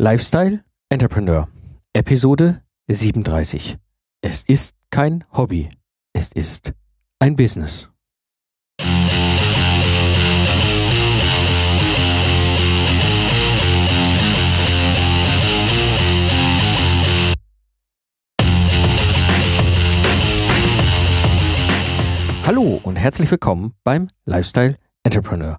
Lifestyle Entrepreneur, Episode 37. Es ist kein Hobby, es ist ein Business. Hallo und herzlich willkommen beim Lifestyle Entrepreneur.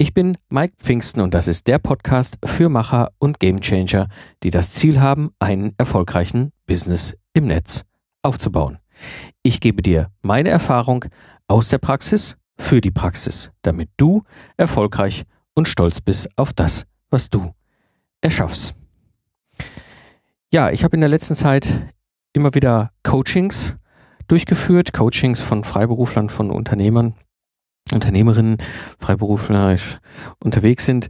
Ich bin Mike Pfingsten und das ist der Podcast für Macher und Gamechanger, die das Ziel haben, einen erfolgreichen Business im Netz aufzubauen. Ich gebe dir meine Erfahrung aus der Praxis für die Praxis, damit du erfolgreich und stolz bist auf das, was du erschaffst. Ja, ich habe in der letzten Zeit immer wieder Coachings durchgeführt, Coachings von Freiberuflern, von Unternehmern, Unternehmerinnen, freiberuflerisch unterwegs sind.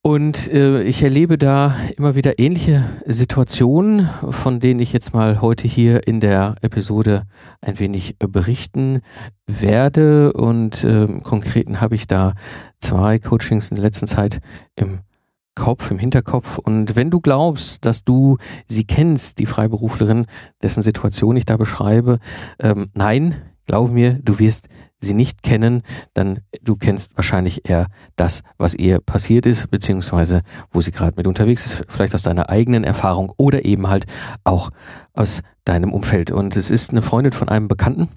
Und äh, ich erlebe da immer wieder ähnliche Situationen, von denen ich jetzt mal heute hier in der Episode ein wenig äh, berichten werde. Und äh, im Konkreten habe ich da zwei Coachings in der letzten Zeit im Kopf, im Hinterkopf. Und wenn du glaubst, dass du sie kennst, die Freiberuflerin, dessen Situation ich da beschreibe, ähm, nein, glaub mir, du wirst sie nicht kennen, dann du kennst wahrscheinlich eher das, was ihr passiert ist, beziehungsweise wo sie gerade mit unterwegs ist, vielleicht aus deiner eigenen Erfahrung oder eben halt auch aus deinem Umfeld. Und es ist eine Freundin von einem Bekannten,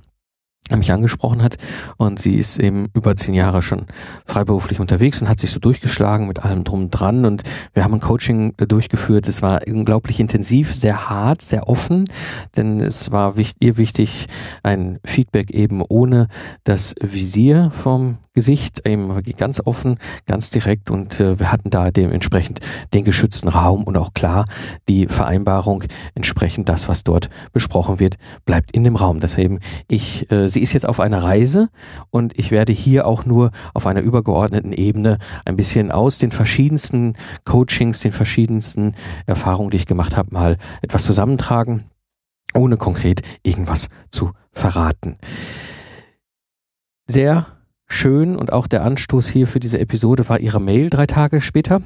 mich angesprochen hat. Und sie ist eben über zehn Jahre schon freiberuflich unterwegs und hat sich so durchgeschlagen mit allem drum dran. Und wir haben ein Coaching durchgeführt. Es war unglaublich intensiv, sehr hart, sehr offen, denn es war ihr wichtig, ein Feedback eben ohne das Visier vom Gesicht, eben ganz offen, ganz direkt. Und äh, wir hatten da dementsprechend den geschützten Raum und auch klar die Vereinbarung. Entsprechend das, was dort besprochen wird, bleibt in dem Raum. Deswegen ich, äh, sie ist jetzt auf einer Reise und ich werde hier auch nur auf einer übergeordneten Ebene ein bisschen aus den verschiedensten Coachings, den verschiedensten Erfahrungen, die ich gemacht habe, mal etwas zusammentragen, ohne konkret irgendwas zu verraten. Sehr schön und auch der Anstoß hier für diese Episode war Ihre Mail drei Tage später.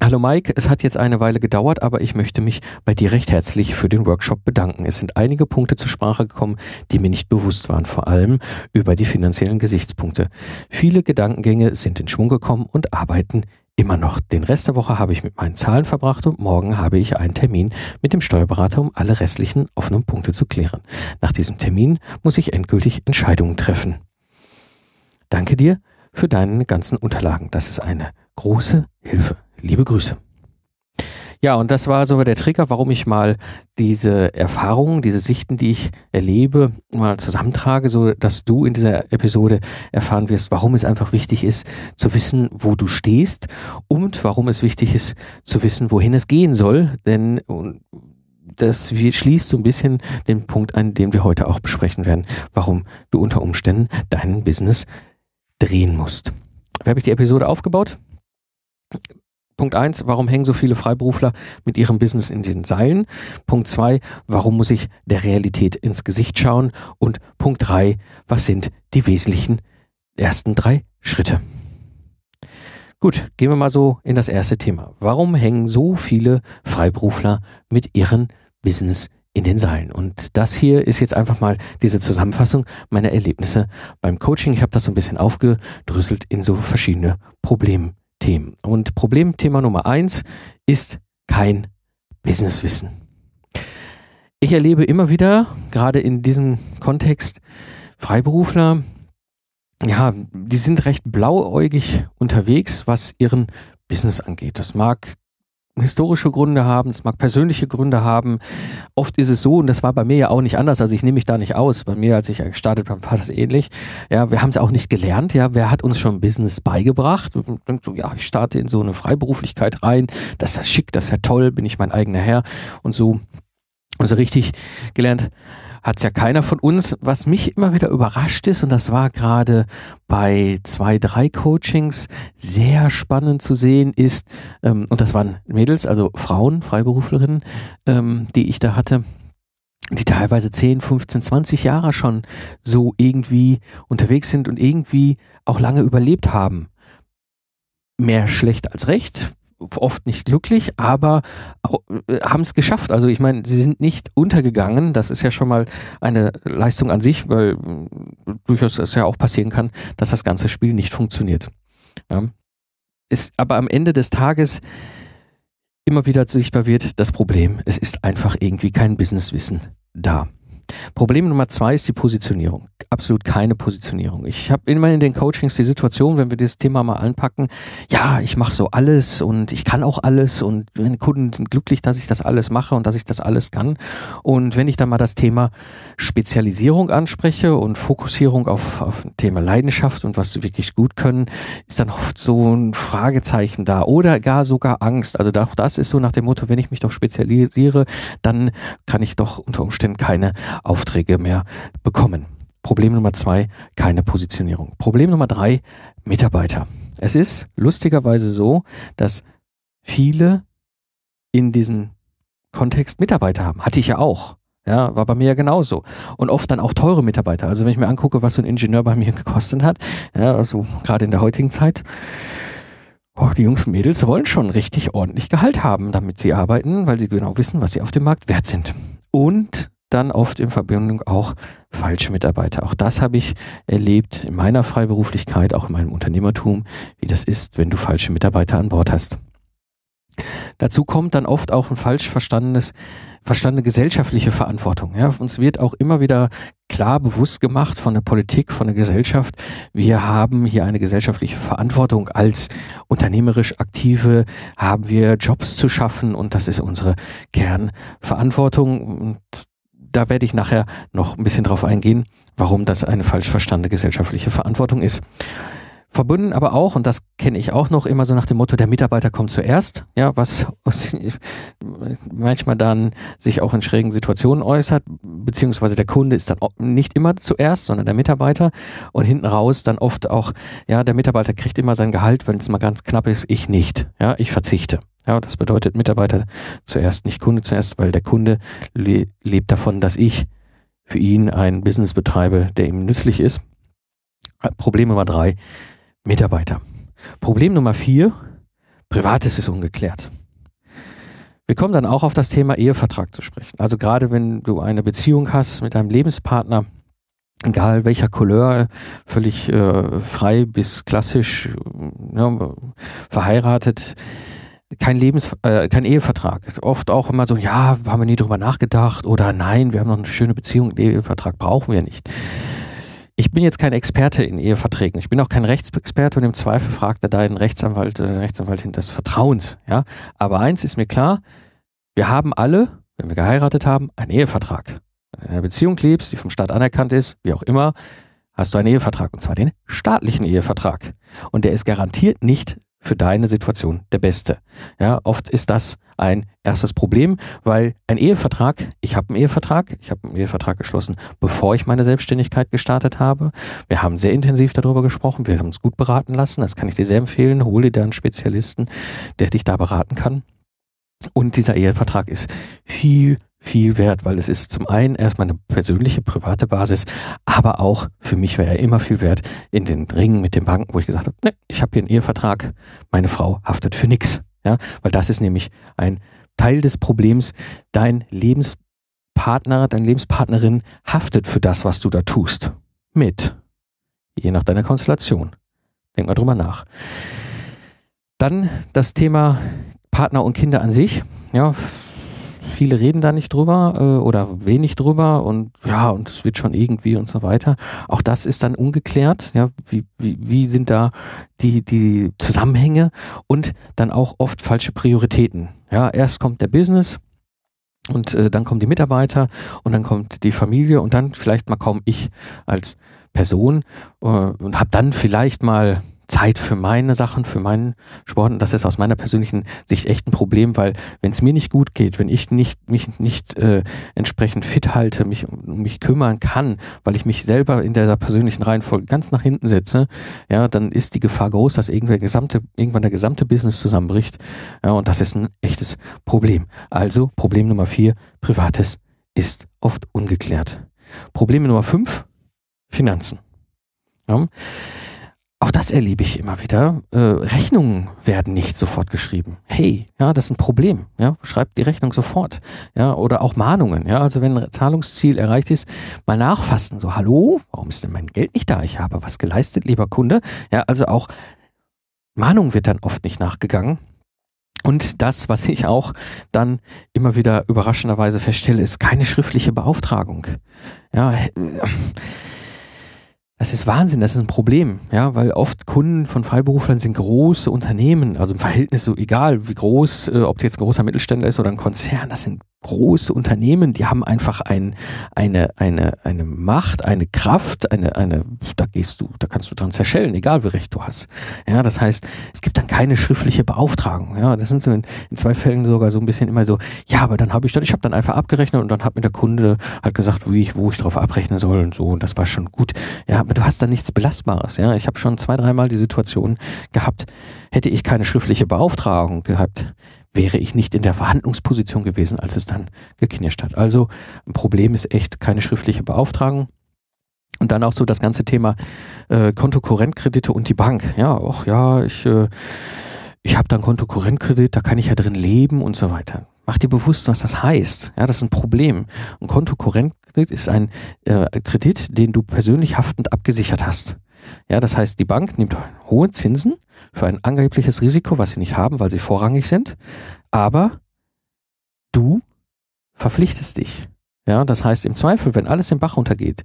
Hallo Mike, es hat jetzt eine Weile gedauert, aber ich möchte mich bei dir recht herzlich für den Workshop bedanken. Es sind einige Punkte zur Sprache gekommen, die mir nicht bewusst waren, vor allem über die finanziellen Gesichtspunkte. Viele Gedankengänge sind in Schwung gekommen und arbeiten immer noch. Den Rest der Woche habe ich mit meinen Zahlen verbracht und morgen habe ich einen Termin mit dem Steuerberater, um alle restlichen offenen Punkte zu klären. Nach diesem Termin muss ich endgültig Entscheidungen treffen. Danke dir für deine ganzen Unterlagen. Das ist eine große Hilfe. Liebe Grüße. Ja, und das war so der Trigger, warum ich mal diese Erfahrungen, diese Sichten, die ich erlebe, mal zusammentrage, so dass du in dieser Episode erfahren wirst, warum es einfach wichtig ist, zu wissen, wo du stehst und warum es wichtig ist, zu wissen, wohin es gehen soll. Denn das schließt so ein bisschen den Punkt ein, den wir heute auch besprechen werden, warum du unter Umständen dein Business drehen musst. Wie habe ich die Episode aufgebaut? Punkt eins: warum hängen so viele Freiberufler mit ihrem Business in den Seilen? Punkt zwei: warum muss ich der Realität ins Gesicht schauen? Und Punkt drei: was sind die wesentlichen ersten drei Schritte? Gut, gehen wir mal so in das erste Thema. Warum hängen so viele Freiberufler mit ihrem Business in den Seilen. Und das hier ist jetzt einfach mal diese Zusammenfassung meiner Erlebnisse beim Coaching. Ich habe das so ein bisschen aufgedröselt in so verschiedene Problemthemen. Und Problemthema Nummer eins ist kein Businesswissen. Ich erlebe immer wieder, gerade in diesem Kontext, Freiberufler, ja, die sind recht blauäugig unterwegs, was ihren Business angeht. Das mag historische Gründe haben, es mag persönliche Gründe haben. Oft ist es so, und das war bei mir ja auch nicht anders, also ich nehme mich da nicht aus. Bei mir, als ich gestartet habe, war das ähnlich. Ja, wir haben es auch nicht gelernt, ja, wer hat uns schon Business beigebracht? Und denkt ja, ich starte in so eine Freiberuflichkeit rein, das ist das schick, das ist ja toll, bin ich mein eigener Herr und so. Und so richtig gelernt hat es ja keiner von uns. Was mich immer wieder überrascht ist, und das war gerade bei zwei, drei Coachings sehr spannend zu sehen, ist, ähm, und das waren Mädels, also Frauen, Freiberuflerinnen, ähm, die ich da hatte, die teilweise 10, 15, 20 Jahre schon so irgendwie unterwegs sind und irgendwie auch lange überlebt haben. Mehr schlecht als recht, oft nicht glücklich, aber äh, haben es geschafft. Also ich meine, sie sind nicht untergegangen. Das ist ja schon mal eine Leistung an sich, weil äh, durchaus es ja auch passieren kann, dass das ganze Spiel nicht funktioniert. Ja. Ist aber am Ende des Tages immer wieder sichtbar wird, das Problem, es ist einfach irgendwie kein Businesswissen da. Problem Nummer zwei ist die Positionierung. Absolut keine Positionierung. Ich habe immer in den Coachings die Situation, wenn wir dieses Thema mal anpacken, ja, ich mache so alles und ich kann auch alles und meine Kunden sind glücklich, dass ich das alles mache und dass ich das alles kann. Und wenn ich dann mal das Thema Spezialisierung anspreche und Fokussierung auf, auf ein Thema Leidenschaft und was sie wirklich gut können, ist dann oft so ein Fragezeichen da oder gar sogar Angst. Also auch das ist so nach dem Motto, wenn ich mich doch spezialisiere, dann kann ich doch unter Umständen keine Aufträge mehr bekommen. Problem Nummer zwei, keine Positionierung. Problem Nummer drei, Mitarbeiter. Es ist lustigerweise so, dass viele in diesem Kontext Mitarbeiter haben. Hatte ich ja auch. Ja, war bei mir ja genauso. Und oft dann auch teure Mitarbeiter. Also wenn ich mir angucke, was so ein Ingenieur bei mir gekostet hat, ja, also gerade in der heutigen Zeit, oh, die Jungs und Mädels wollen schon richtig ordentlich Gehalt haben, damit sie arbeiten, weil sie genau wissen, was sie auf dem Markt wert sind. Und dann oft in Verbindung auch falsche Mitarbeiter. Auch das habe ich erlebt in meiner Freiberuflichkeit, auch in meinem Unternehmertum, wie das ist, wenn du falsche Mitarbeiter an Bord hast. Dazu kommt dann oft auch ein falsch verstandenes verstandene gesellschaftliche Verantwortung. Ja, uns wird auch immer wieder klar bewusst gemacht von der Politik, von der Gesellschaft, wir haben hier eine gesellschaftliche Verantwortung. Als unternehmerisch Aktive haben wir Jobs zu schaffen und das ist unsere Kernverantwortung. Und da werde ich nachher noch ein bisschen drauf eingehen, warum das eine falsch verstandene gesellschaftliche Verantwortung ist. Verbunden aber auch, und das kenne ich auch noch immer so nach dem Motto, der Mitarbeiter kommt zuerst, ja, was manchmal dann sich auch in schrägen Situationen äußert, beziehungsweise der Kunde ist dann nicht immer zuerst, sondern der Mitarbeiter und hinten raus dann oft auch, ja, der Mitarbeiter kriegt immer sein Gehalt, wenn es mal ganz knapp ist, ich nicht, ja, ich verzichte. Ja, das bedeutet Mitarbeiter zuerst, nicht Kunde zuerst, weil der Kunde le lebt davon, dass ich für ihn ein Business betreibe, der ihm nützlich ist. Problem Nummer drei, Mitarbeiter. Problem Nummer vier, Privates ist ungeklärt. Wir kommen dann auch auf das Thema Ehevertrag zu sprechen. Also gerade wenn du eine Beziehung hast mit deinem Lebenspartner, egal welcher Couleur, völlig äh, frei bis klassisch ja, verheiratet, kein Lebens, äh, kein Ehevertrag. Oft auch immer so, ja, haben wir nie drüber nachgedacht oder nein, wir haben noch eine schöne Beziehung, Ehevertrag brauchen wir nicht. Ich bin jetzt kein Experte in Eheverträgen. Ich bin auch kein Rechtsexperte und im Zweifel fragt er deinen Rechtsanwalt oder Rechtsanwaltin des Vertrauens. Ja, aber eins ist mir klar: Wir haben alle, wenn wir geheiratet haben, einen Ehevertrag. Wenn du in einer Beziehung lebst, die vom Staat anerkannt ist, wie auch immer, hast du einen Ehevertrag und zwar den staatlichen Ehevertrag. Und der ist garantiert nicht für deine Situation der beste. Ja, oft ist das ein erstes Problem, weil ein Ehevertrag, ich habe einen Ehevertrag, ich habe einen Ehevertrag geschlossen, bevor ich meine Selbstständigkeit gestartet habe. Wir haben sehr intensiv darüber gesprochen, wir haben uns gut beraten lassen, das kann ich dir sehr empfehlen. Hol dir da einen Spezialisten, der dich da beraten kann. Und dieser Ehevertrag ist viel, viel wert, weil es ist zum einen erstmal eine persönliche, private Basis, aber auch für mich wäre er immer viel wert in den Ringen mit den Banken, wo ich gesagt habe, ne, ich habe hier einen Ehevertrag, meine Frau haftet für nichts. Ja, weil das ist nämlich ein Teil des Problems. Dein Lebenspartner, deine Lebenspartnerin haftet für das, was du da tust. Mit. Je nach deiner Konstellation. Denk mal drüber nach. Dann das Thema Partner und Kinder an sich. Ja, viele reden da nicht drüber äh, oder wenig drüber und ja, und es wird schon irgendwie und so weiter. Auch das ist dann ungeklärt. Ja, wie, wie, wie sind da die, die Zusammenhänge und dann auch oft falsche Prioritäten. Ja, erst kommt der Business, und äh, dann kommen die Mitarbeiter und dann kommt die Familie und dann vielleicht mal kaum ich als Person äh, und habe dann vielleicht mal Zeit für meine Sachen, für meinen Sport. Und das ist aus meiner persönlichen Sicht echt ein Problem, weil wenn es mir nicht gut geht, wenn ich nicht, mich nicht äh, entsprechend fit halte, mich um mich kümmern kann, weil ich mich selber in dieser persönlichen Reihenfolge ganz nach hinten setze, ja, dann ist die Gefahr groß, dass irgendwer gesamte, irgendwann der gesamte Business zusammenbricht. Ja, und das ist ein echtes Problem. Also Problem Nummer vier, Privates ist oft ungeklärt. Problem Nummer fünf, Finanzen. Ja. Auch das erlebe ich immer wieder. Äh, Rechnungen werden nicht sofort geschrieben. Hey, ja, das ist ein Problem. Ja, schreibt die Rechnung sofort. Ja, oder auch Mahnungen. Ja, also wenn ein Zahlungsziel erreicht ist, mal nachfassen. So, hallo, warum ist denn mein Geld nicht da? Ich habe was geleistet, lieber Kunde. Ja, also auch Mahnung wird dann oft nicht nachgegangen. Und das, was ich auch dann immer wieder überraschenderweise feststelle, ist keine schriftliche Beauftragung. Ja, das ist Wahnsinn, das ist ein Problem, ja, weil oft Kunden von Freiberuflern sind große Unternehmen, also im Verhältnis so egal, wie groß, äh, ob jetzt ein großer Mittelständler ist oder ein Konzern, das sind große Unternehmen, die haben einfach ein, eine, eine, eine Macht, eine Kraft, eine, eine, da gehst du, da kannst du dran zerschellen, egal wie recht du hast. Ja, das heißt, es gibt dann keine schriftliche Beauftragung. Ja, das sind so in, in zwei Fällen sogar so ein bisschen immer so, ja, aber dann habe ich dann, ich habe dann einfach abgerechnet und dann hat mir der Kunde halt gesagt, wie ich, wo ich drauf abrechnen soll und so und das war schon gut. Ja, aber du hast da nichts Belastbares. Ja, ich habe schon zwei, dreimal die Situation gehabt, hätte ich keine schriftliche Beauftragung gehabt, wäre ich nicht in der Verhandlungsposition gewesen, als es dann geknirscht hat. Also ein Problem ist echt keine schriftliche Beauftragung. Und dann auch so das ganze Thema äh, Kontokorrentkredite und die Bank. Ja, ach ja, ich, äh, ich habe dann Kontokorrentkredit, da kann ich ja drin leben und so weiter. Mach dir bewusst, was das heißt. Ja, das ist ein Problem. Ein Kontokorrentkredit ist ein äh, Kredit, den du persönlich haftend abgesichert hast. Ja, das heißt, die Bank nimmt hohe Zinsen für ein angebliches Risiko, was sie nicht haben, weil sie vorrangig sind, aber du verpflichtest dich. Ja, das heißt, im Zweifel, wenn alles im Bach runtergeht,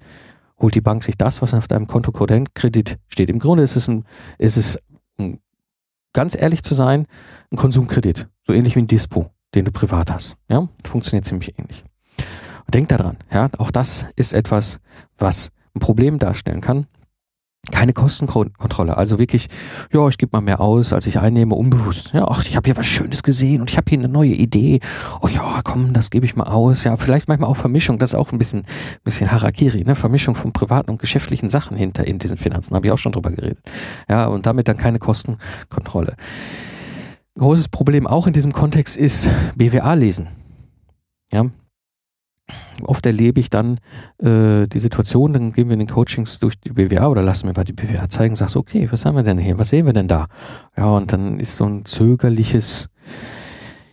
holt die Bank sich das, was auf deinem Konto Kredit steht. Im Grunde ist es ein, ist es ein, ganz ehrlich zu sein, ein Konsumkredit. So ähnlich wie ein Dispo, den du privat hast. Ja, funktioniert ziemlich ähnlich. Und denk daran, ja, auch das ist etwas, was ein Problem darstellen kann keine Kostenkontrolle. Also wirklich, ja, ich gebe mal mehr aus, als ich einnehme, unbewusst. Ja, ach, ich habe hier was Schönes gesehen und ich habe hier eine neue Idee. Oh ja, komm, das gebe ich mal aus. Ja, vielleicht manchmal auch Vermischung. Das ist auch ein bisschen, bisschen Harakiri, ne? Vermischung von privaten und geschäftlichen Sachen hinter in diesen Finanzen. Habe ich auch schon drüber geredet. Ja, und damit dann keine Kostenkontrolle. Großes Problem auch in diesem Kontext ist BWA lesen. Ja, oft erlebe ich dann äh, die Situation, dann gehen wir in den Coachings durch die BWA oder lassen mir mal die BWA zeigen, sagst okay, was haben wir denn hier, was sehen wir denn da? Ja, und dann ist so ein zögerliches,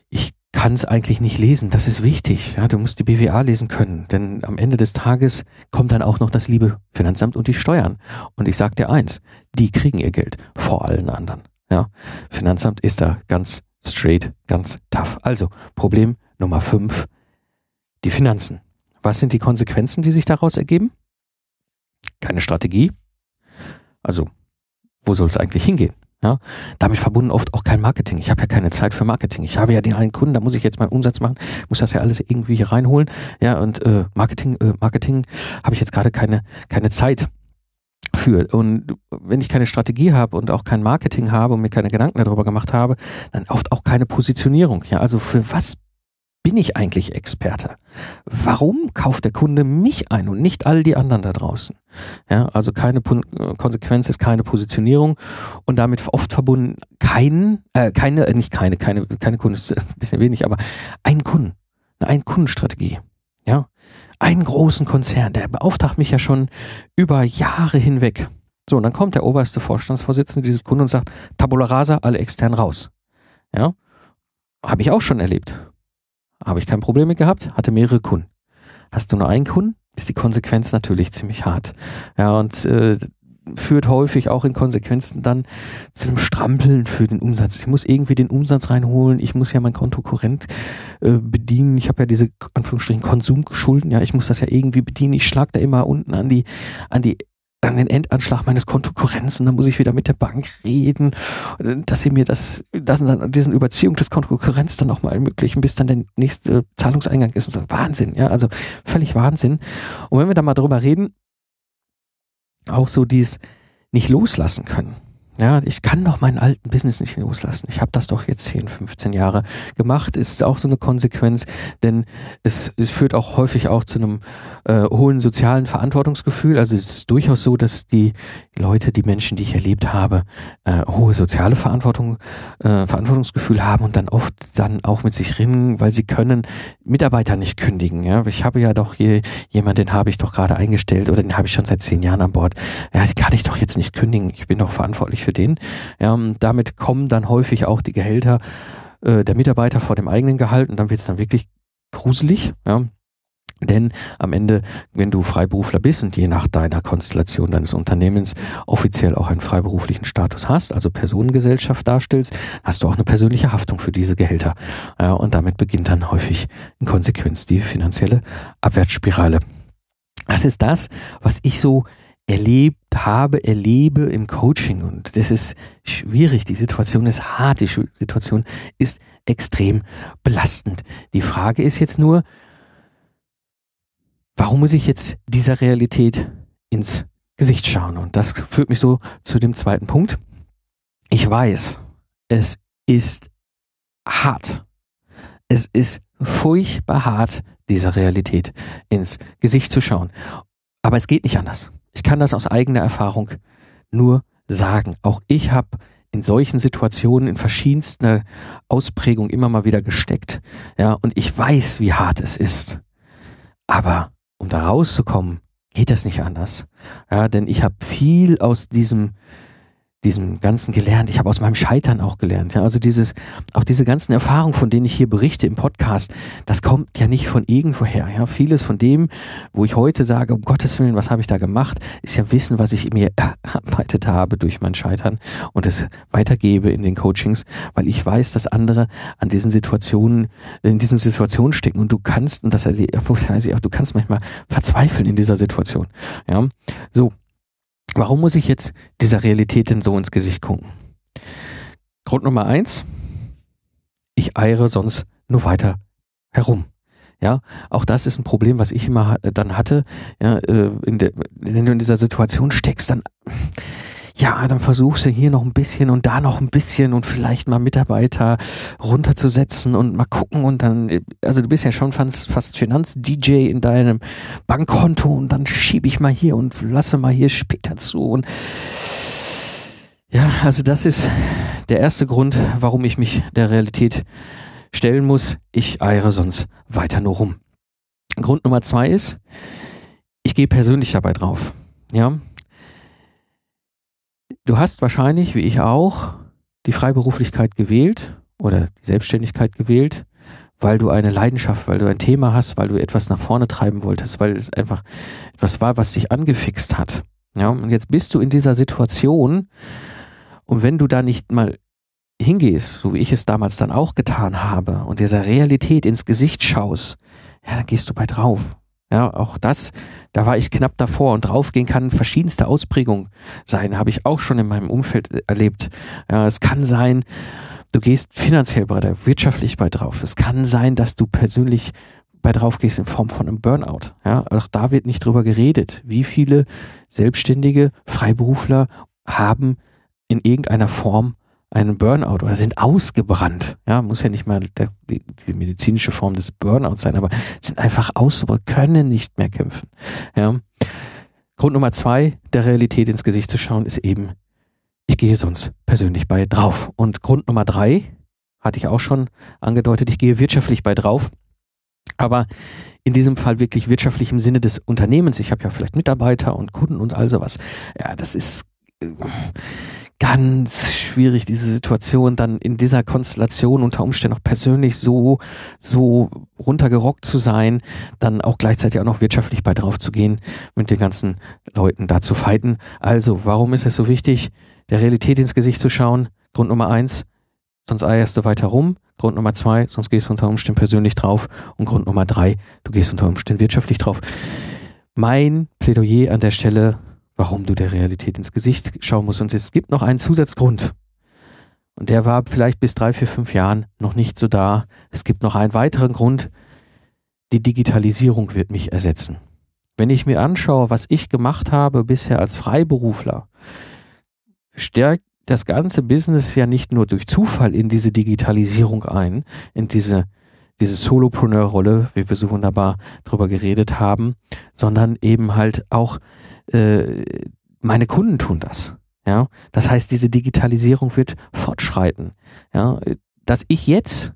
ich kann es eigentlich nicht lesen, das ist wichtig, ja, du musst die BWA lesen können, denn am Ende des Tages kommt dann auch noch das liebe Finanzamt und die Steuern. Und ich sag dir eins, die kriegen ihr Geld vor allen anderen. Ja, Finanzamt ist da ganz straight, ganz tough. Also, Problem Nummer fünf, die Finanzen. Was sind die Konsequenzen, die sich daraus ergeben? Keine Strategie. Also, wo soll es eigentlich hingehen? Ja, damit verbunden oft auch kein Marketing. Ich habe ja keine Zeit für Marketing. Ich habe ja den einen Kunden, da muss ich jetzt meinen Umsatz machen, muss das ja alles irgendwie hier reinholen. Ja, und äh, Marketing, äh, Marketing habe ich jetzt gerade keine, keine Zeit für. Und wenn ich keine Strategie habe und auch kein Marketing habe und mir keine Gedanken darüber gemacht habe, dann oft auch keine Positionierung. Ja, also für was bin ich eigentlich Experte? Warum kauft der Kunde mich ein und nicht all die anderen da draußen? Ja, also keine äh, Konsequenz ist keine Positionierung und damit oft verbunden kein, äh, keine, äh, nicht keine, keine, keine Kunden ist ein bisschen wenig, aber ein Kunden, eine Ein-Kundenstrategie. Ja, einen großen Konzern, der beauftragt mich ja schon über Jahre hinweg. So, und dann kommt der oberste Vorstandsvorsitzende dieses Kunden und sagt, Tabula rasa, alle extern raus. Ja, habe ich auch schon erlebt. Habe ich kein Problem mit gehabt, hatte mehrere Kunden. Hast du nur einen Kunden, ist die Konsequenz natürlich ziemlich hart. Ja, und äh, führt häufig auch in Konsequenzen dann zu einem Strampeln für den Umsatz. Ich muss irgendwie den Umsatz reinholen, ich muss ja mein Konto korrent äh, bedienen. Ich habe ja diese Anführungsstrichen Konsumschulden, ja, ich muss das ja irgendwie bedienen. Ich schlag da immer unten an die an die an den Endanschlag meines Kontokorrents und dann muss ich wieder mit der Bank reden, dass sie mir das, das dann diesen Überziehung des Kontokorrents dann auch mal ermöglichen, bis dann der nächste Zahlungseingang ist. So. Wahnsinn, ja, also völlig Wahnsinn. Und wenn wir da mal drüber reden, auch so dies nicht loslassen können. Ja, ich kann doch meinen alten Business nicht loslassen. Ich habe das doch jetzt 10, 15 Jahre gemacht. Ist auch so eine Konsequenz, denn es, es führt auch häufig auch zu einem äh, hohen sozialen Verantwortungsgefühl. Also es ist durchaus so, dass die Leute, die Menschen, die ich erlebt habe, äh, hohe soziale Verantwortung, äh, Verantwortungsgefühl haben und dann oft dann auch mit sich ringen, weil sie können Mitarbeiter nicht kündigen. Ja, ich habe ja doch hier jemanden, den habe ich doch gerade eingestellt oder den habe ich schon seit zehn Jahren an Bord. Ja, kann ich doch jetzt nicht kündigen. Ich bin doch verantwortlich für den. Ja, damit kommen dann häufig auch die Gehälter äh, der Mitarbeiter vor dem eigenen Gehalt und dann wird es dann wirklich gruselig. Ja, denn am Ende, wenn du Freiberufler bist und je nach deiner Konstellation deines Unternehmens offiziell auch einen freiberuflichen Status hast, also Personengesellschaft darstellst, hast du auch eine persönliche Haftung für diese Gehälter. Und damit beginnt dann häufig in Konsequenz die finanzielle Abwärtsspirale. Das ist das, was ich so erlebt habe, erlebe im Coaching. Und das ist schwierig. Die Situation ist hart. Die Situation ist extrem belastend. Die Frage ist jetzt nur, warum muss ich jetzt dieser Realität ins Gesicht schauen? Und das führt mich so zu dem zweiten Punkt. Ich weiß, es ist hart. Es ist furchtbar hart, dieser Realität ins Gesicht zu schauen. Aber es geht nicht anders. Ich kann das aus eigener Erfahrung nur sagen. Auch ich habe in solchen Situationen in verschiedenster Ausprägung immer mal wieder gesteckt. Ja, und ich weiß, wie hart es ist. Aber um da rauszukommen, geht das nicht anders. Ja, denn ich habe viel aus diesem diesem Ganzen gelernt. Ich habe aus meinem Scheitern auch gelernt. Ja, also dieses, auch diese ganzen Erfahrungen, von denen ich hier berichte im Podcast, das kommt ja nicht von irgendwoher. Ja, vieles von dem, wo ich heute sage, um Gottes Willen, was habe ich da gemacht, ist ja Wissen, was ich mir erarbeitet habe durch mein Scheitern und es weitergebe in den Coachings, weil ich weiß, dass andere an diesen Situationen, in diesen Situationen stecken und du kannst, und das weiß ich auch, du kannst manchmal verzweifeln in dieser Situation. Ja, so. Warum muss ich jetzt dieser Realität denn so ins Gesicht gucken? Grund Nummer eins, ich eiere sonst nur weiter herum. Ja, auch das ist ein Problem, was ich immer dann hatte. Ja, äh, in der, wenn du in dieser Situation steckst, dann ja, dann versuchst du hier noch ein bisschen und da noch ein bisschen und vielleicht mal Mitarbeiter runterzusetzen und mal gucken und dann, also du bist ja schon fast, fast Finanz-DJ in deinem Bankkonto und dann schiebe ich mal hier und lasse mal hier später zu und ja, also das ist der erste Grund, warum ich mich der Realität stellen muss. Ich eiere sonst weiter nur rum. Grund Nummer zwei ist, ich gehe persönlich dabei drauf. Ja, Du hast wahrscheinlich, wie ich auch, die Freiberuflichkeit gewählt oder die Selbstständigkeit gewählt, weil du eine Leidenschaft, weil du ein Thema hast, weil du etwas nach vorne treiben wolltest, weil es einfach etwas war, was dich angefixt hat. Ja, und jetzt bist du in dieser Situation und wenn du da nicht mal hingehst, so wie ich es damals dann auch getan habe und dieser Realität ins Gesicht schaust, ja, dann gehst du bei drauf. Ja, auch das, da war ich knapp davor und draufgehen kann verschiedenste Ausprägungen sein, habe ich auch schon in meinem Umfeld erlebt. Ja, es kann sein, du gehst finanziell bei drauf, wirtschaftlich bei drauf. Es kann sein, dass du persönlich bei drauf gehst in Form von einem Burnout. Ja, auch da wird nicht drüber geredet. Wie viele Selbstständige, Freiberufler haben in irgendeiner Form einen Burnout oder sind ausgebrannt. Ja, muss ja nicht mal der, die, die, medizinische Form des Burnouts sein, aber sind einfach ausgebrannt, können nicht mehr kämpfen. Ja. Grund Nummer zwei, der Realität ins Gesicht zu schauen, ist eben, ich gehe sonst persönlich bei drauf. Und Grund Nummer drei, hatte ich auch schon angedeutet, ich gehe wirtschaftlich bei drauf. Aber in diesem Fall wirklich wirtschaftlich im Sinne des Unternehmens. Ich habe ja vielleicht Mitarbeiter und Kunden und all sowas. Ja, das ist äh, ganz schwierig, diese Situation dann in dieser Konstellation unter Umständen auch persönlich so, so runtergerockt zu sein, dann auch gleichzeitig auch noch wirtschaftlich bei drauf zu gehen, mit den ganzen Leuten da zu fighten. Also, warum ist es so wichtig, der Realität ins Gesicht zu schauen? Grund Nummer eins, sonst eierst du weiter rum. Grund Nummer zwei, sonst gehst du unter Umständen persönlich drauf. Und Grund Nummer drei, du gehst unter Umständen wirtschaftlich drauf. Mein Plädoyer an der Stelle, warum du der Realität ins Gesicht schauen musst. Und es gibt noch einen Zusatzgrund. Und der war vielleicht bis drei, vier, fünf Jahren noch nicht so da. Es gibt noch einen weiteren Grund. Die Digitalisierung wird mich ersetzen. Wenn ich mir anschaue, was ich gemacht habe bisher als Freiberufler, das ganze Business ja nicht nur durch Zufall in diese Digitalisierung ein, in diese, diese Solopreneur-Rolle, wie wir so wunderbar drüber geredet haben, sondern eben halt auch äh, meine Kunden tun das. Ja, das heißt, diese Digitalisierung wird fortschreiten. Ja, dass ich jetzt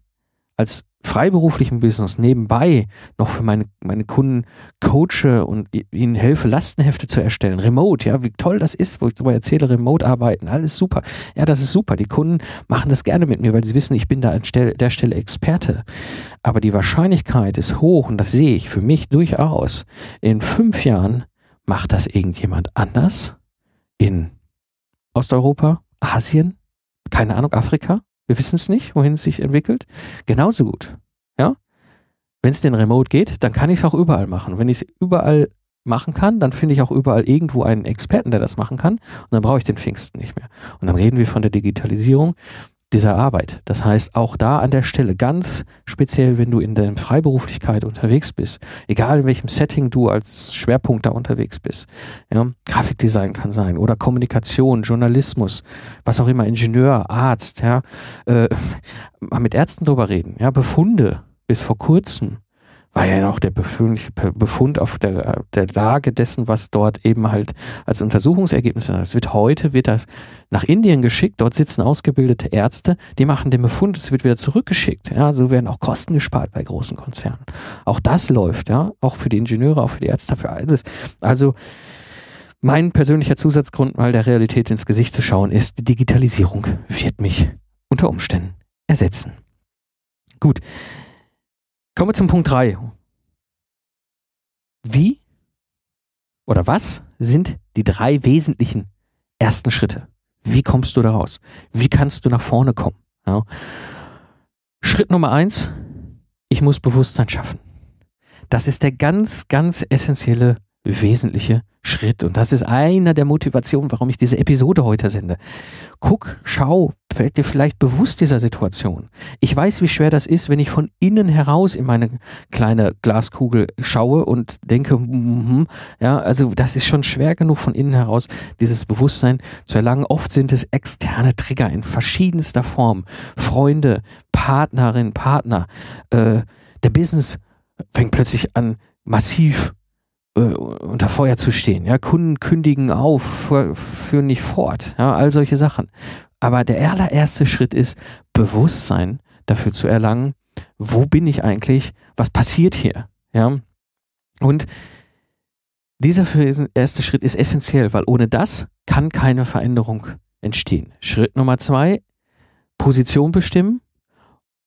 als freiberuflichen Business nebenbei noch für meine, meine Kunden coache und ihnen helfe, Lastenhefte zu erstellen. Remote, ja, wie toll das ist, wo ich darüber erzähle, remote arbeiten, alles super. Ja, das ist super. Die Kunden machen das gerne mit mir, weil sie wissen, ich bin da an der Stelle Experte. Aber die Wahrscheinlichkeit ist hoch und das sehe ich für mich durchaus. In fünf Jahren macht das irgendjemand anders in Osteuropa, Asien, keine Ahnung, Afrika wir wissen es nicht, wohin es sich entwickelt. Genauso gut. Ja? Wenn es denn remote geht, dann kann ich es auch überall machen. Wenn ich es überall machen kann, dann finde ich auch überall irgendwo einen Experten, der das machen kann. Und dann brauche ich den Pfingsten nicht mehr. Und dann reden wir von der Digitalisierung dieser Arbeit. Das heißt, auch da an der Stelle ganz speziell, wenn du in der Freiberuflichkeit unterwegs bist, egal in welchem Setting du als Schwerpunkt da unterwegs bist, ja, Grafikdesign kann sein oder Kommunikation, Journalismus, was auch immer, Ingenieur, Arzt, ja, äh, mal mit Ärzten drüber reden, ja, Befunde bis vor kurzem war ja noch der Befund auf der, der Lage dessen, was dort eben halt als Untersuchungsergebnis ist. Es wird heute, wird das nach Indien geschickt, dort sitzen ausgebildete Ärzte, die machen den Befund, es wird wieder zurückgeschickt. Ja, so werden auch Kosten gespart bei großen Konzernen. Auch das läuft, ja, auch für die Ingenieure, auch für die Ärzte, für alles. Also, mein persönlicher Zusatzgrund, mal der Realität ins Gesicht zu schauen, ist, die Digitalisierung wird mich unter Umständen ersetzen. Gut, Kommen wir zum Punkt 3. Wie oder was sind die drei wesentlichen ersten Schritte? Wie kommst du da raus? Wie kannst du nach vorne kommen? Ja. Schritt Nummer eins, ich muss Bewusstsein schaffen. Das ist der ganz, ganz essentielle wesentliche Schritt. Und das ist einer der Motivationen, warum ich diese Episode heute sende. Guck, schau, fällt dir vielleicht bewusst dieser Situation. Ich weiß, wie schwer das ist, wenn ich von innen heraus in meine kleine Glaskugel schaue und denke, mm, ja, also das ist schon schwer genug von innen heraus, dieses Bewusstsein zu erlangen. Oft sind es externe Trigger in verschiedenster Form. Freunde, Partnerin, Partner, äh, der Business fängt plötzlich an, massiv äh, unter Feuer zu stehen. Ja, Kunden kündigen auf, führen nicht fort. Ja, all solche Sachen. Aber der allererste Schritt ist, Bewusstsein dafür zu erlangen, wo bin ich eigentlich, was passiert hier. Ja, und dieser erste Schritt ist essentiell, weil ohne das kann keine Veränderung entstehen. Schritt Nummer zwei, Position bestimmen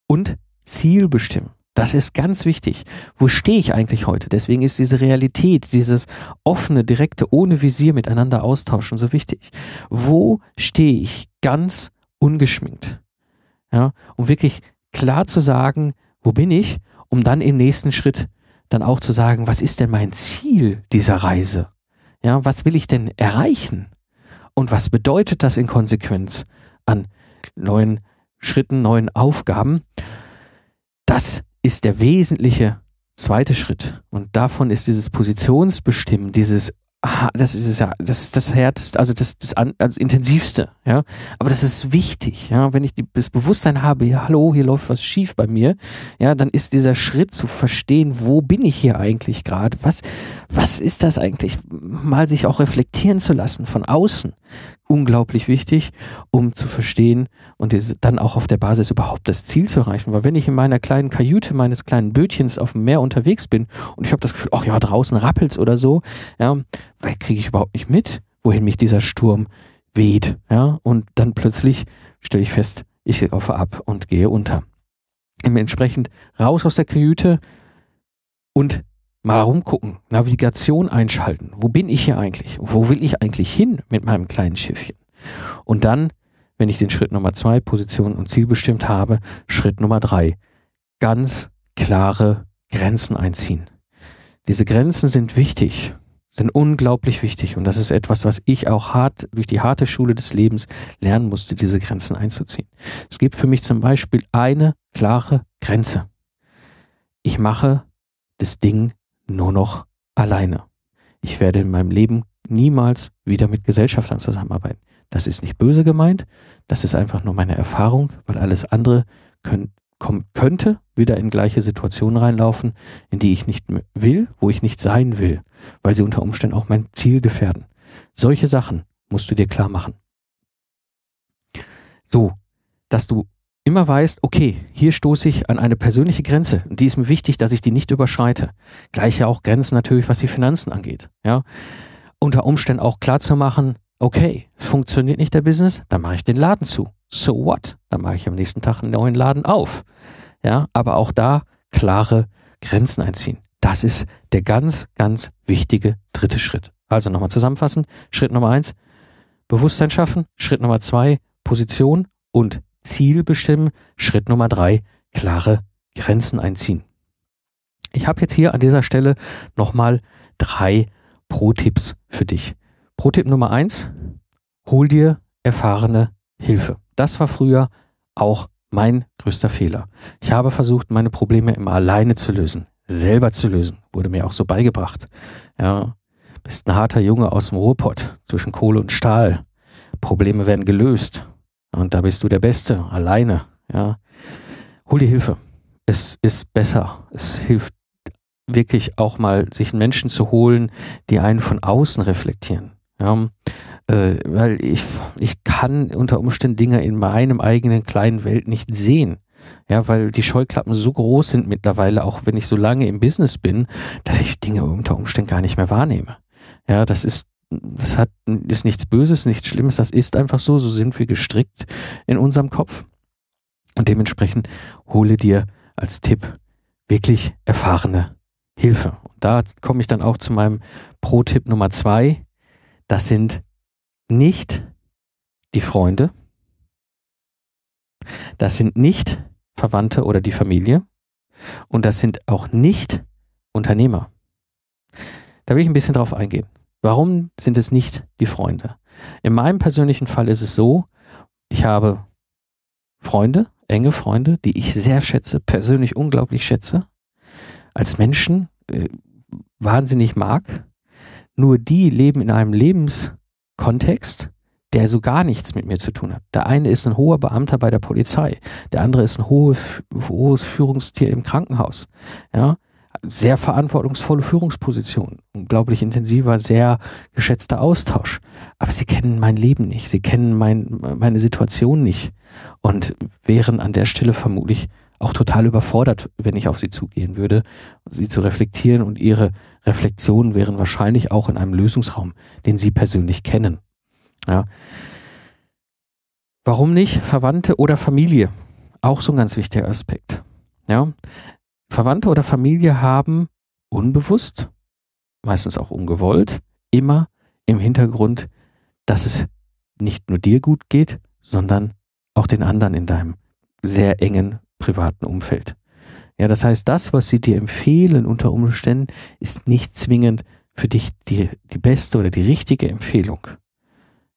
und Ziel bestimmen. Das ist ganz wichtig. Wo stehe ich eigentlich heute? Deswegen ist diese Realität, dieses offene, direkte, ohne Visier miteinander austauschen so wichtig. Wo stehe ich ganz ungeschminkt? Ja, um wirklich klar zu sagen, wo bin ich, um dann im nächsten Schritt dann auch zu sagen, was ist denn mein Ziel dieser Reise? Ja, was will ich denn erreichen? Und was bedeutet das in Konsequenz an neuen Schritten, neuen Aufgaben? Das ist der wesentliche zweite Schritt. Und davon ist dieses Positionsbestimmen, dieses das ist es ja, das ist das härteste, also das, das also intensivste, ja. Aber das ist wichtig, ja. Wenn ich die, das Bewusstsein habe, ja, hallo, hier läuft was schief bei mir, ja, dann ist dieser Schritt zu verstehen, wo bin ich hier eigentlich gerade? Was, was ist das eigentlich? Mal sich auch reflektieren zu lassen von außen unglaublich wichtig, um zu verstehen und dann auch auf der Basis überhaupt das Ziel zu erreichen. Weil wenn ich in meiner kleinen Kajüte meines kleinen Bötchens auf dem Meer unterwegs bin und ich habe das Gefühl, ach ja, draußen rappelt's oder so, ja, weil kriege ich überhaupt nicht mit, wohin mich dieser Sturm weht, ja, und dann plötzlich stelle ich fest, ich laufe ab und gehe unter. Entsprechend raus aus der Kajüte und mal rumgucken, Navigation einschalten. Wo bin ich hier eigentlich? Wo will ich eigentlich hin mit meinem kleinen Schiffchen? Und dann, wenn ich den Schritt Nummer zwei, Position und Ziel bestimmt habe, Schritt Nummer drei, ganz klare Grenzen einziehen. Diese Grenzen sind wichtig, sind unglaublich wichtig und das ist etwas, was ich auch hart durch die harte Schule des Lebens lernen musste, diese Grenzen einzuziehen. Es gibt für mich zum Beispiel eine klare Grenze. Ich mache das Ding nur noch alleine. Ich werde in meinem Leben niemals wieder mit Gesellschaftern zusammenarbeiten. Das ist nicht böse gemeint, das ist einfach nur meine Erfahrung, weil alles andere können, kommt, könnte wieder in gleiche Situationen reinlaufen, in die ich nicht will, wo ich nicht sein will, weil sie unter Umständen auch mein Ziel gefährden. Solche Sachen musst du dir klar machen. So, dass du immer weißt, okay, hier stoße ich an eine persönliche Grenze. Die ist mir wichtig, dass ich die nicht überschreite. Gleiche auch Grenzen natürlich, was die Finanzen angeht. Ja, unter Umständen auch klar zu machen, okay, es funktioniert nicht der Business, dann mache ich den Laden zu. So what? Dann mache ich am nächsten Tag einen neuen Laden auf. Ja, aber auch da klare Grenzen einziehen. Das ist der ganz, ganz wichtige dritte Schritt. Also nochmal zusammenfassen. Schritt Nummer eins, Bewusstsein schaffen. Schritt Nummer zwei, Position und Ziel bestimmen. Schritt Nummer drei, klare Grenzen einziehen. Ich habe jetzt hier an dieser Stelle nochmal drei Pro-Tipps für dich. Pro-Tipp Nummer eins, hol dir erfahrene Hilfe. Das war früher auch mein größter Fehler. Ich habe versucht, meine Probleme immer alleine zu lösen, selber zu lösen, wurde mir auch so beigebracht. Ja, bist ein harter Junge aus dem Ruhrpott zwischen Kohle und Stahl. Probleme werden gelöst. Und da bist du der Beste, alleine. Ja. Hol dir Hilfe. Es ist besser. Es hilft wirklich auch mal, sich Menschen zu holen, die einen von außen reflektieren. Ja, äh, weil ich, ich kann unter Umständen Dinge in meinem eigenen kleinen Welt nicht sehen. Ja, weil die Scheuklappen so groß sind mittlerweile, auch wenn ich so lange im Business bin, dass ich Dinge unter Umständen gar nicht mehr wahrnehme. Ja, das ist, das hat, ist nichts Böses, nichts Schlimmes, das ist einfach so, so sind wir gestrickt in unserem Kopf. Und dementsprechend hole dir als Tipp wirklich erfahrene Hilfe. Und da komme ich dann auch zu meinem Pro-Tipp Nummer zwei. Das sind nicht die Freunde. Das sind nicht Verwandte oder die Familie. Und das sind auch nicht Unternehmer. Da will ich ein bisschen drauf eingehen. Warum sind es nicht die Freunde? In meinem persönlichen Fall ist es so, ich habe Freunde, enge Freunde, die ich sehr schätze, persönlich unglaublich schätze, als Menschen äh, wahnsinnig mag. Nur die leben in einem Lebenskontext, der so gar nichts mit mir zu tun hat. Der eine ist ein hoher Beamter bei der Polizei, der andere ist ein hohes, hohes Führungstier im Krankenhaus. Ja, sehr verantwortungsvolle Führungsposition, unglaublich intensiver, sehr geschätzter Austausch. Aber sie kennen mein Leben nicht, sie kennen mein, meine Situation nicht und wären an der Stelle vermutlich auch total überfordert, wenn ich auf sie zugehen würde, sie zu reflektieren und ihre Reflexionen wären wahrscheinlich auch in einem Lösungsraum, den sie persönlich kennen. Ja. Warum nicht Verwandte oder Familie? Auch so ein ganz wichtiger Aspekt. Ja, Verwandte oder Familie haben unbewusst, meistens auch ungewollt, immer im Hintergrund, dass es nicht nur dir gut geht, sondern auch den anderen in deinem sehr engen privaten Umfeld. Ja, das heißt, das, was sie dir empfehlen unter Umständen, ist nicht zwingend für dich die, die beste oder die richtige Empfehlung.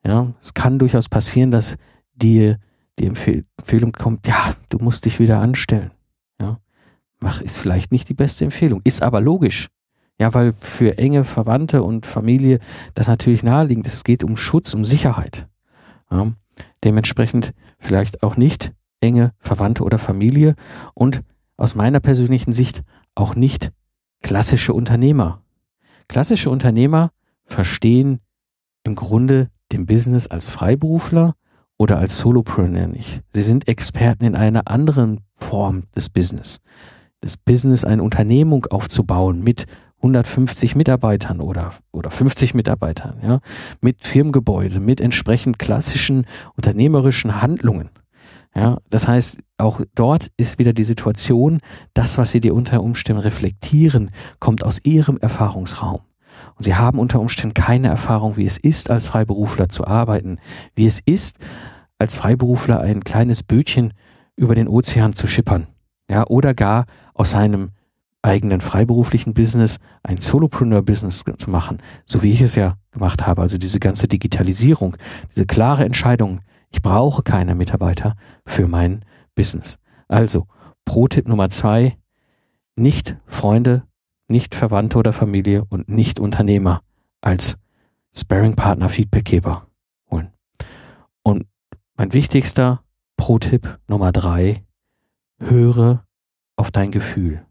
Ja, es kann durchaus passieren, dass dir die Empfehlung kommt, ja, du musst dich wieder anstellen. Ja, mach, ist vielleicht nicht die beste Empfehlung, ist aber logisch. Ja, weil für enge Verwandte und Familie das natürlich naheliegend ist. Es geht um Schutz, um Sicherheit. Ja, dementsprechend vielleicht auch nicht enge Verwandte oder Familie und aus meiner persönlichen Sicht auch nicht klassische Unternehmer. Klassische Unternehmer verstehen im Grunde den Business als Freiberufler oder als Solopreneur nicht. Sie sind Experten in einer anderen Form des Business. Das Business, eine Unternehmung aufzubauen mit 150 Mitarbeitern oder, oder 50 Mitarbeitern, ja, mit Firmengebäude, mit entsprechend klassischen unternehmerischen Handlungen. Ja, das heißt, auch dort ist wieder die Situation, das, was sie dir unter Umständen reflektieren, kommt aus ihrem Erfahrungsraum. Und sie haben unter Umständen keine Erfahrung, wie es ist, als Freiberufler zu arbeiten, wie es ist, als Freiberufler ein kleines Bötchen über den Ozean zu schippern. Ja, oder gar aus seinem eigenen freiberuflichen Business ein Solopreneur-Business zu machen, so wie ich es ja gemacht habe. Also diese ganze Digitalisierung, diese klare Entscheidung, ich brauche keine Mitarbeiter für mein Business. Also, Pro-Tipp Nummer zwei, nicht Freunde, nicht Verwandte oder Familie und nicht Unternehmer als Sparing-Partner, Feedbackgeber holen. Und mein wichtigster Pro-Tipp Nummer drei, höre auf dein Gefühl.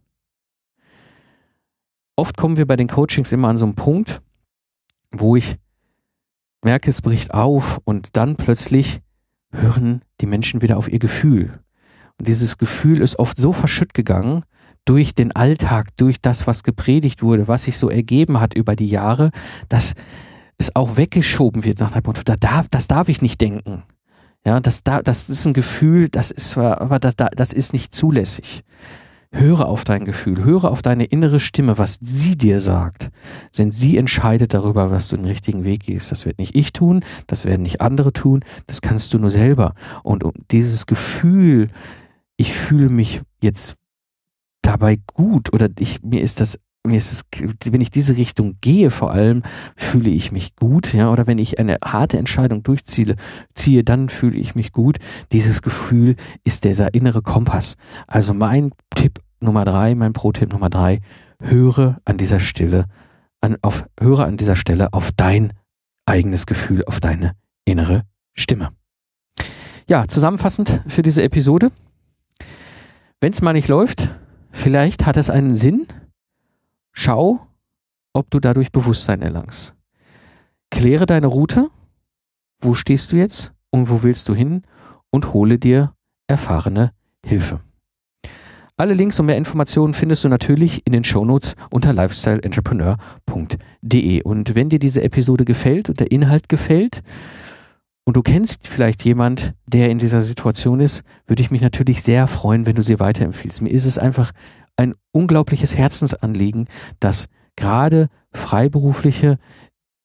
Oft kommen wir bei den Coachings immer an so einen Punkt, wo ich merke, es bricht auf und dann plötzlich hören die Menschen wieder auf ihr Gefühl. Und dieses Gefühl ist oft so verschütt gegangen durch den Alltag, durch das, was gepredigt wurde, was sich so ergeben hat über die Jahre, dass es auch weggeschoben wird nach dem Motto, da darf, das darf ich nicht denken. Ja, das, da, das ist ein Gefühl, das ist, aber das, das ist nicht zulässig. Höre auf dein Gefühl, höre auf deine innere Stimme, was sie dir sagt. Denn sie entscheidet darüber, was du den richtigen Weg gehst. Das wird nicht ich tun, das werden nicht andere tun, das kannst du nur selber. Und, und dieses Gefühl, ich fühle mich jetzt dabei gut oder ich, mir ist das mir ist es, wenn ich diese Richtung gehe, vor allem fühle ich mich gut, ja, oder wenn ich eine harte Entscheidung durchziehe, ziehe, dann fühle ich mich gut. Dieses Gefühl ist dieser innere Kompass. Also mein Tipp Nummer drei, mein Pro-Tipp Nummer drei, höre an dieser Stelle, an, auf, höre an dieser Stelle auf dein eigenes Gefühl, auf deine innere Stimme. Ja, zusammenfassend für diese Episode. Wenn es mal nicht läuft, vielleicht hat es einen Sinn. Schau, ob du dadurch Bewusstsein erlangst. Kläre deine Route. Wo stehst du jetzt und wo willst du hin? Und hole dir erfahrene Hilfe. Alle Links und mehr Informationen findest du natürlich in den Shownotes unter lifestyleentrepreneur.de. Und wenn dir diese Episode gefällt und der Inhalt gefällt und du kennst vielleicht jemand, der in dieser Situation ist, würde ich mich natürlich sehr freuen, wenn du sie weiterempfiehlst. Mir ist es einfach ein unglaubliches Herzensanliegen, dass gerade Freiberufliche,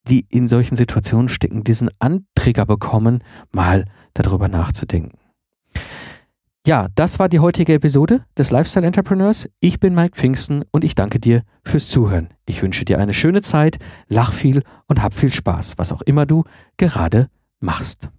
die in solchen Situationen stecken, diesen Anträger bekommen, mal darüber nachzudenken. Ja, das war die heutige Episode des Lifestyle Entrepreneurs. Ich bin Mike Pfingsten und ich danke dir fürs Zuhören. Ich wünsche dir eine schöne Zeit, lach viel und hab viel Spaß, was auch immer du gerade machst.